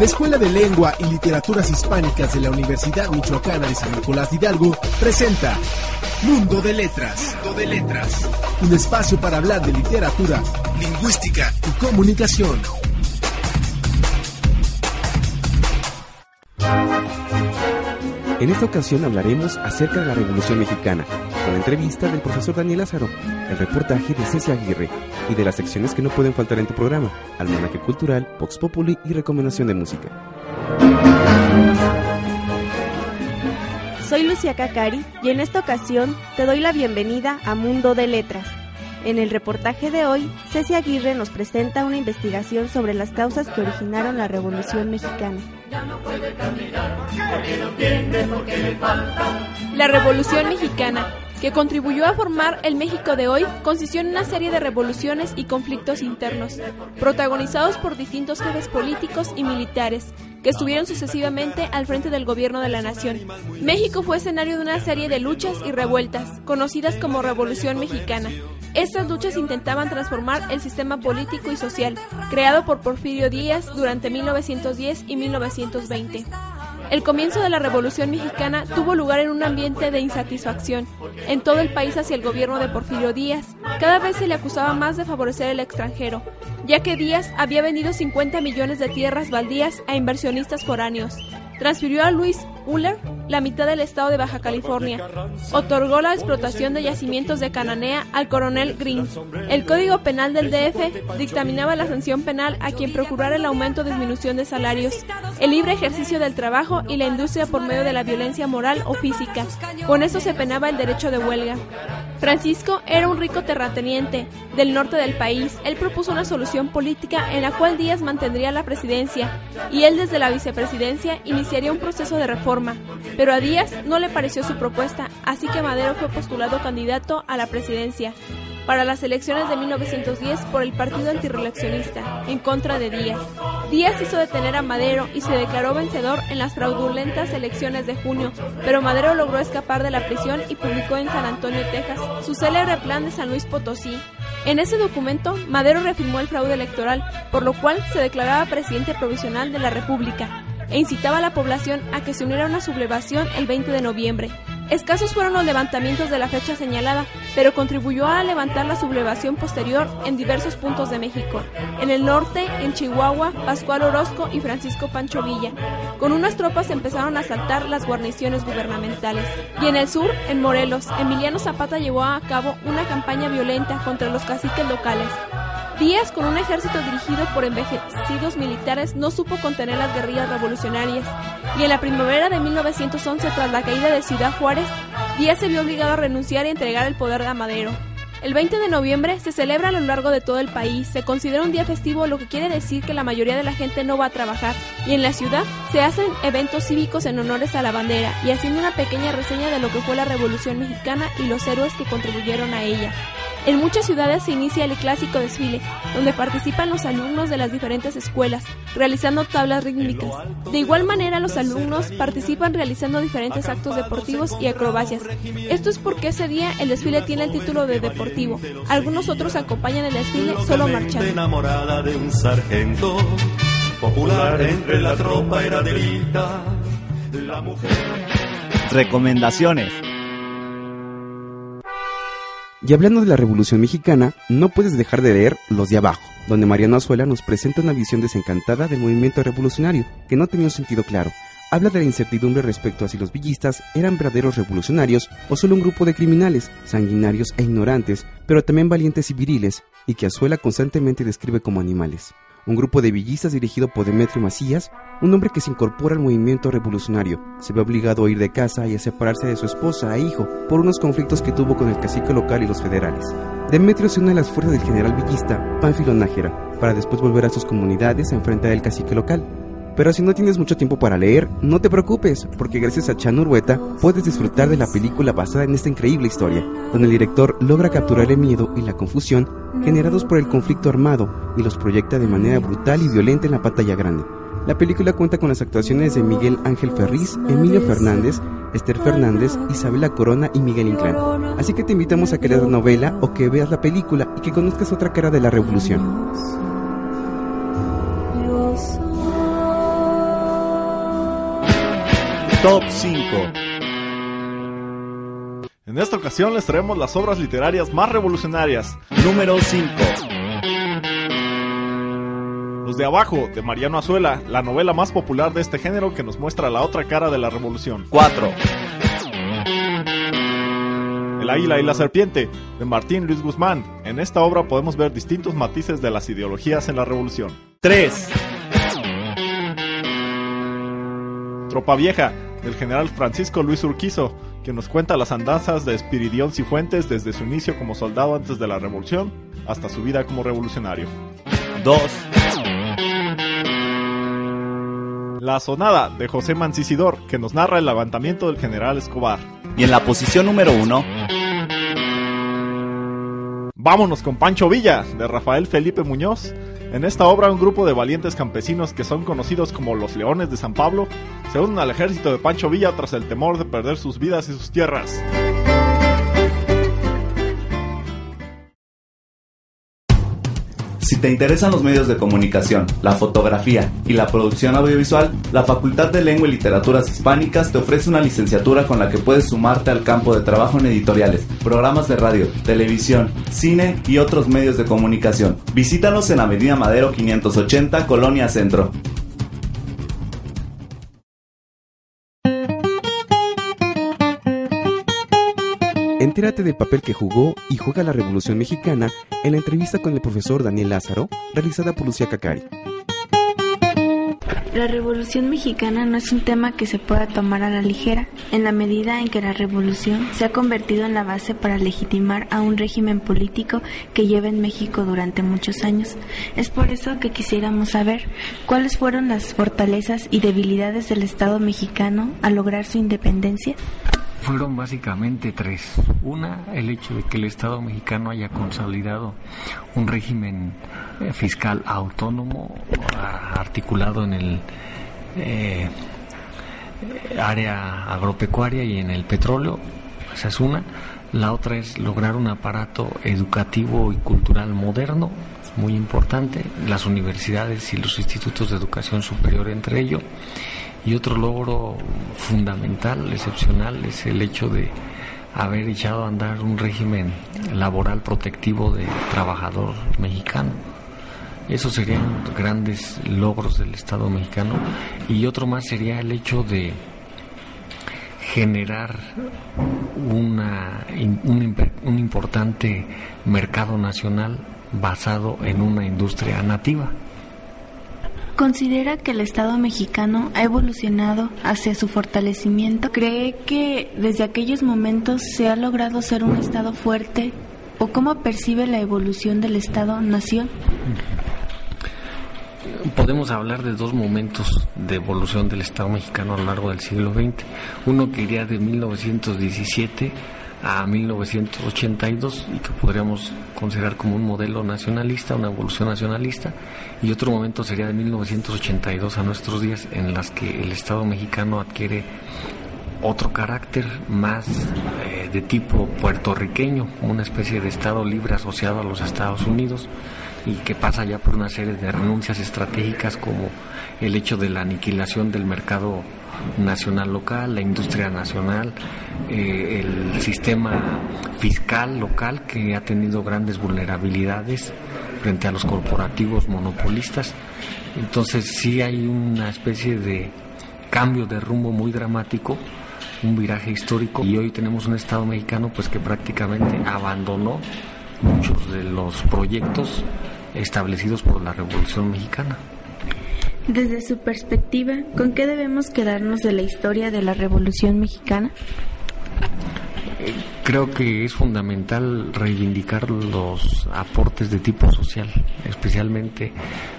La Escuela de Lengua y Literaturas Hispánicas de la Universidad Michoacana de San Nicolás de Hidalgo presenta Mundo de Letras. Mundo de Letras. Un espacio para hablar de literatura, lingüística y comunicación. En esta ocasión hablaremos acerca de la Revolución Mexicana, con la entrevista del profesor Daniel Lázaro, el reportaje de Ceci Aguirre y de las secciones que no pueden faltar en tu programa, Almanaque Cultural, Vox Populi y Recomendación de Música. Soy Lucia Cacari y en esta ocasión te doy la bienvenida a Mundo de Letras. En el reportaje de hoy, Ceci Aguirre nos presenta una investigación sobre las causas que originaron la Revolución Mexicana. La Revolución Mexicana, que contribuyó a formar el México de hoy, consistió en una serie de revoluciones y conflictos internos, protagonizados por distintos jefes políticos y militares, que estuvieron sucesivamente al frente del gobierno de la nación. México fue escenario de una serie de luchas y revueltas, conocidas como Revolución Mexicana, estas luchas intentaban transformar el sistema político y social creado por Porfirio Díaz durante 1910 y 1920. El comienzo de la Revolución Mexicana tuvo lugar en un ambiente de insatisfacción en todo el país hacia el gobierno de Porfirio Díaz. Cada vez se le acusaba más de favorecer el extranjero, ya que Díaz había vendido 50 millones de tierras baldías a inversionistas foráneos. Transfirió a Luis Uller la mitad del estado de Baja California. Otorgó la explotación de yacimientos de Cananea al coronel Green. El Código Penal del DF dictaminaba la sanción penal a quien procurara el aumento o disminución de salarios, el libre ejercicio del trabajo y la industria por medio de la violencia moral o física. Con eso se penaba el derecho de huelga. Francisco era un rico terrateniente del norte del país. Él propuso una solución política en la cual Díaz mantendría la presidencia y él desde la vicepresidencia iniciaría un proceso de reforma. Pero a Díaz no le pareció su propuesta, así que Madero fue postulado candidato a la presidencia para las elecciones de 1910 por el Partido Antireeleccionista, en contra de Díaz. Díaz hizo detener a Madero y se declaró vencedor en las fraudulentas elecciones de junio, pero Madero logró escapar de la prisión y publicó en San Antonio, Texas, su célebre plan de San Luis Potosí. En ese documento, Madero reafirmó el fraude electoral, por lo cual se declaraba presidente provisional de la República e incitaba a la población a que se uniera a una sublevación el 20 de noviembre. Escasos fueron los levantamientos de la fecha señalada, pero contribuyó a levantar la sublevación posterior en diversos puntos de México. En el norte, en Chihuahua, Pascual Orozco y Francisco Pancho Villa. Con unas tropas empezaron a asaltar las guarniciones gubernamentales. Y en el sur, en Morelos, Emiliano Zapata llevó a cabo una campaña violenta contra los caciques locales. Díaz, con un ejército dirigido por envejecidos militares, no supo contener las guerrillas revolucionarias, y en la primavera de 1911, tras la caída de Ciudad Juárez, Díaz se vio obligado a renunciar y entregar el poder a Madero. El 20 de noviembre se celebra a lo largo de todo el país, se considera un día festivo, lo que quiere decir que la mayoría de la gente no va a trabajar, y en la ciudad se hacen eventos cívicos en honores a la bandera y haciendo una pequeña reseña de lo que fue la Revolución Mexicana y los héroes que contribuyeron a ella. En muchas ciudades se inicia el clásico desfile, donde participan los alumnos de las diferentes escuelas, realizando tablas rítmicas. De igual manera, los alumnos participan realizando diferentes actos deportivos y acrobacias. Esto es porque ese día el desfile tiene el título de deportivo. Algunos otros acompañan el desfile solo marchando. enamorada de un sargento, popular entre la tropa era la mujer. Recomendaciones. Y hablando de la Revolución Mexicana, no puedes dejar de leer Los de Abajo, donde Mariano Azuela nos presenta una visión desencantada del movimiento revolucionario, que no tenía un sentido claro. Habla de la incertidumbre respecto a si los villistas eran verdaderos revolucionarios o solo un grupo de criminales, sanguinarios e ignorantes, pero también valientes y viriles, y que Azuela constantemente describe como animales un grupo de villistas dirigido por Demetrio Macías, un hombre que se incorpora al movimiento revolucionario. Se ve obligado a ir de casa y a separarse de su esposa e hijo por unos conflictos que tuvo con el cacique local y los federales. Demetrio se une a las fuerzas del general villista Pánfilo Nájera para después volver a sus comunidades a enfrentar al cacique local. Pero si no tienes mucho tiempo para leer, no te preocupes, porque gracias a Chan Urbueta puedes disfrutar de la película basada en esta increíble historia, donde el director logra capturar el miedo y la confusión generados por el conflicto armado y los proyecta de manera brutal y violenta en la pantalla grande. La película cuenta con las actuaciones de Miguel Ángel Ferriz, Emilio Fernández, Esther Fernández, Isabela Corona y Miguel Inclán. Así que te invitamos a que leas la novela o que veas la película y que conozcas otra cara de la revolución. Top 5 En esta ocasión les traemos las obras literarias más revolucionarias. Número 5 Los de Abajo, de Mariano Azuela, la novela más popular de este género que nos muestra la otra cara de la revolución. 4 El Águila y la Serpiente, de Martín Luis Guzmán. En esta obra podemos ver distintos matices de las ideologías en la revolución. 3 Tropa Vieja, del general Francisco Luis Urquizo, que nos cuenta las andanzas de Espiridión Cifuentes desde su inicio como soldado antes de la revolución hasta su vida como revolucionario. 2 La Sonada, de José Mancisidor, que nos narra el levantamiento del general Escobar. Y en la posición número 1 Vámonos con Pancho Villa, de Rafael Felipe Muñoz. En esta obra, un grupo de valientes campesinos que son conocidos como los Leones de San Pablo se unen al ejército de Pancho Villa tras el temor de perder sus vidas y sus tierras. Si te interesan los medios de comunicación, la fotografía y la producción audiovisual, la Facultad de Lengua y Literaturas Hispánicas te ofrece una licenciatura con la que puedes sumarte al campo de trabajo en editoriales, programas de radio, televisión, cine y otros medios de comunicación. Visítanos en Avenida Madero 580, Colonia Centro. Entérate del papel que jugó y juega la Revolución Mexicana en la entrevista con el profesor Daniel Lázaro, realizada por Lucía Cacari. La Revolución Mexicana no es un tema que se pueda tomar a la ligera, en la medida en que la revolución se ha convertido en la base para legitimar a un régimen político que lleva en México durante muchos años. Es por eso que quisiéramos saber cuáles fueron las fortalezas y debilidades del Estado mexicano al lograr su independencia. Fueron básicamente tres. Una, el hecho de que el Estado mexicano haya consolidado un régimen eh, fiscal autónomo a- articulado en el eh, área agropecuaria y en el petróleo. Esa es una. La otra es lograr un aparato educativo y cultural moderno, muy importante, las universidades y los institutos de educación superior entre ellos. Y otro logro fundamental, excepcional, es el hecho de haber echado a andar un régimen laboral protectivo del trabajador mexicano. Esos serían grandes logros del Estado mexicano. Y otro más sería el hecho de generar una, un, imp- un importante mercado nacional basado en una industria nativa. ¿Considera que el Estado mexicano ha evolucionado hacia su fortalecimiento? ¿Cree que desde aquellos momentos se ha logrado ser un Estado fuerte? ¿O cómo percibe la evolución del Estado-nación? Podemos hablar de dos momentos de evolución del Estado mexicano a lo largo del siglo XX. Uno que iría de 1917 a 1982 y que podríamos considerar como un modelo nacionalista, una evolución nacionalista. Y otro momento sería de 1982 a nuestros días en las que el Estado mexicano adquiere otro carácter más eh, de tipo puertorriqueño, una especie de Estado libre asociado a los Estados Unidos y que pasa ya por una serie de renuncias estratégicas como el hecho de la aniquilación del mercado nacional local, la industria nacional, eh, el sistema fiscal local que ha tenido grandes vulnerabilidades frente a los corporativos monopolistas. Entonces sí hay una especie de cambio de rumbo muy dramático, un viraje histórico y hoy tenemos un Estado mexicano pues que prácticamente abandonó muchos de los proyectos establecidos por la Revolución Mexicana. Desde su perspectiva, ¿con qué debemos quedarnos de la historia de la Revolución Mexicana? Creo que es fundamental reivindicar los aportes de tipo social, especialmente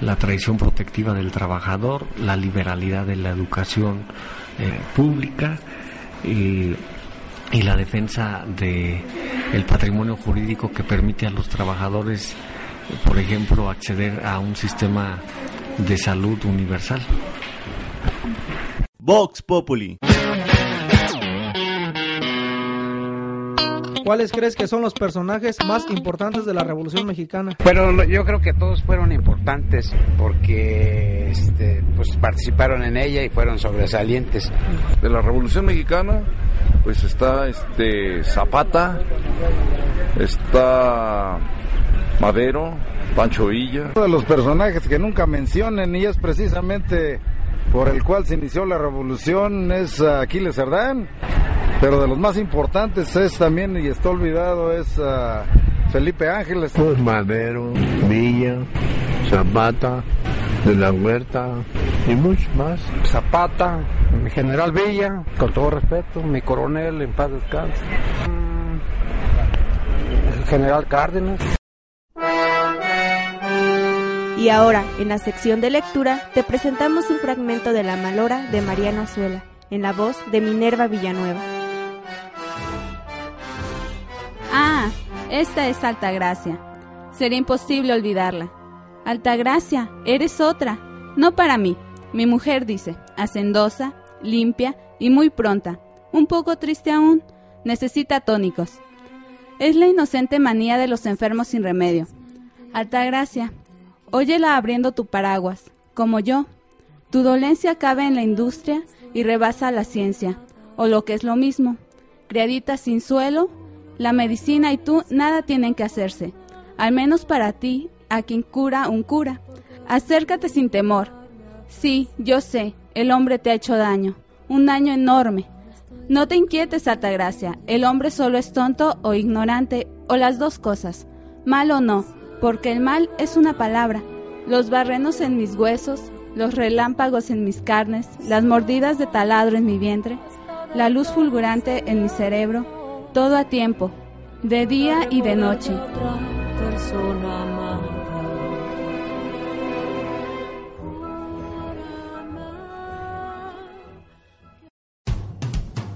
la tradición protectiva del trabajador, la liberalidad de la educación eh, pública y, y la defensa de el patrimonio jurídico que permite a los trabajadores, por ejemplo, acceder a un sistema de salud universal. Vox Populi. ¿Cuáles crees que son los personajes más importantes de la Revolución Mexicana? Pero yo creo que todos fueron importantes porque este, pues participaron en ella y fueron sobresalientes. De la Revolución Mexicana, pues está este Zapata, está Madero, Pancho Villa. Uno de los personajes que nunca mencionen y es precisamente por el cual se inició la revolución es Aquiles Cerdán, pero de los más importantes es también, y está olvidado, es uh, Felipe Ángeles. Pues Madero, Villa, Zapata, de la Huerta y muchos más. Zapata, mi general Villa, con todo respeto, mi coronel en paz descanse. El general Cárdenas. Y ahora, en la sección de lectura, te presentamos un fragmento de La Malora de Mariano Azuela, en la voz de Minerva Villanueva. Ah, esta es Altagracia. Sería imposible olvidarla. Altagracia, eres otra. No para mí. Mi mujer dice, hacendosa, limpia y muy pronta. Un poco triste aún. Necesita tónicos. Es la inocente manía de los enfermos sin remedio. Altagracia, Óyela abriendo tu paraguas, como yo. Tu dolencia cabe en la industria y rebasa la ciencia, o lo que es lo mismo. Criadita sin suelo, la medicina y tú nada tienen que hacerse, al menos para ti, a quien cura un cura. Acércate sin temor. Sí, yo sé, el hombre te ha hecho daño, un daño enorme. No te inquietes, Altagracia, el hombre solo es tonto o ignorante, o las dos cosas, mal o no, porque el mal es una palabra. Los barrenos en mis huesos, los relámpagos en mis carnes, las mordidas de taladro en mi vientre, la luz fulgurante en mi cerebro, todo a tiempo, de día y de noche.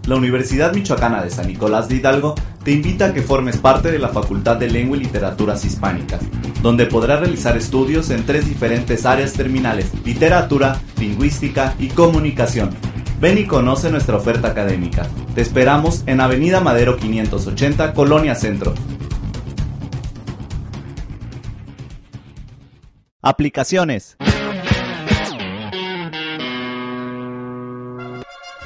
La Universidad Michoacana de San Nicolás de Hidalgo te invita a que formes parte de la Facultad de Lengua y Literaturas Hispánicas, donde podrás realizar estudios en tres diferentes áreas terminales, literatura, lingüística y comunicación. Ven y conoce nuestra oferta académica. Te esperamos en Avenida Madero 580, Colonia Centro. Aplicaciones.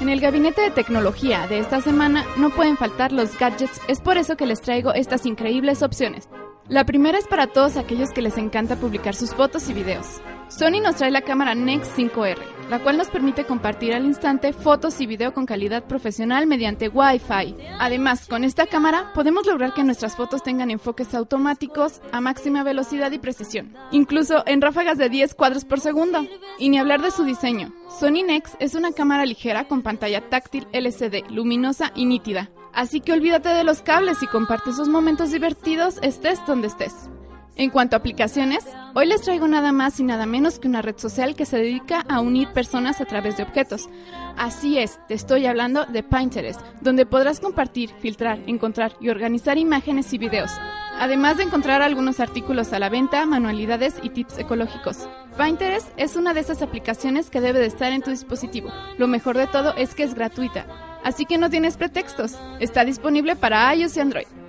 En el gabinete de tecnología de esta semana no pueden faltar los gadgets, es por eso que les traigo estas increíbles opciones. La primera es para todos aquellos que les encanta publicar sus fotos y videos. Sony nos trae la cámara Nex 5R, la cual nos permite compartir al instante fotos y video con calidad profesional mediante Wi-Fi. Además, con esta cámara podemos lograr que nuestras fotos tengan enfoques automáticos a máxima velocidad y precisión, incluso en ráfagas de 10 cuadros por segundo. Y ni hablar de su diseño. Sony Nex es una cámara ligera con pantalla táctil LCD, luminosa y nítida. Así que olvídate de los cables y comparte esos momentos divertidos estés donde estés. En cuanto a aplicaciones, hoy les traigo nada más y nada menos que una red social que se dedica a unir personas a través de objetos. Así es, te estoy hablando de Pinterest, donde podrás compartir, filtrar, encontrar y organizar imágenes y videos. Además de encontrar algunos artículos a la venta, manualidades y tips ecológicos. Pinterest es una de esas aplicaciones que debe de estar en tu dispositivo. Lo mejor de todo es que es gratuita, así que no tienes pretextos. Está disponible para iOS y Android.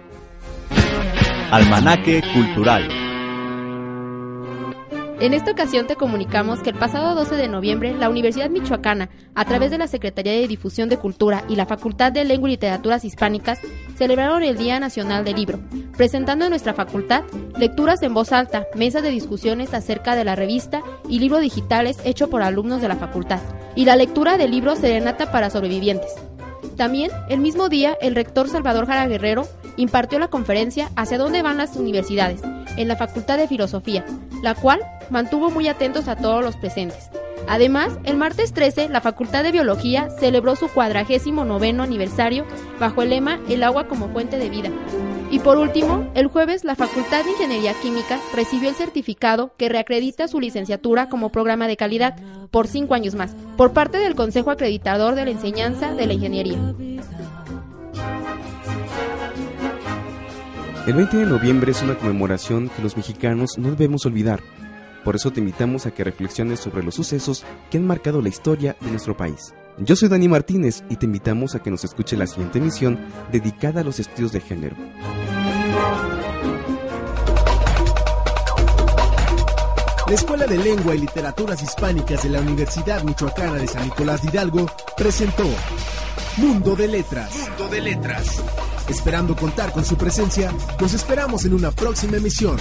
Almanaque Cultural. En esta ocasión te comunicamos que el pasado 12 de noviembre la Universidad Michoacana, a través de la Secretaría de Difusión de Cultura y la Facultad de Lengua y Literaturas Hispánicas, celebraron el Día Nacional del Libro, presentando en nuestra facultad lecturas en voz alta, mesas de discusiones acerca de la revista y libros digitales hecho por alumnos de la facultad, y la lectura de libros serenata para sobrevivientes. También, el mismo día, el rector Salvador Jara Guerrero impartió la conferencia Hacia dónde van las universidades, en la Facultad de Filosofía, la cual mantuvo muy atentos a todos los presentes. Además, el martes 13, la Facultad de Biología celebró su cuadragésimo noveno aniversario bajo el lema El agua como fuente de vida. Y por último, el jueves, la Facultad de Ingeniería Química recibió el certificado que reacredita su licenciatura como programa de calidad por cinco años más, por parte del Consejo Acreditador de la Enseñanza de la Ingeniería. El 20 de noviembre es una conmemoración que los mexicanos no debemos olvidar. Por eso te invitamos a que reflexiones sobre los sucesos que han marcado la historia de nuestro país. Yo soy Dani Martínez y te invitamos a que nos escuche la siguiente emisión dedicada a los estudios de género. La Escuela de Lengua y Literaturas Hispánicas de la Universidad Michoacana de San Nicolás de Hidalgo presentó Mundo de Letras. Mundo de Letras. Esperando contar con su presencia, nos esperamos en una próxima emisión.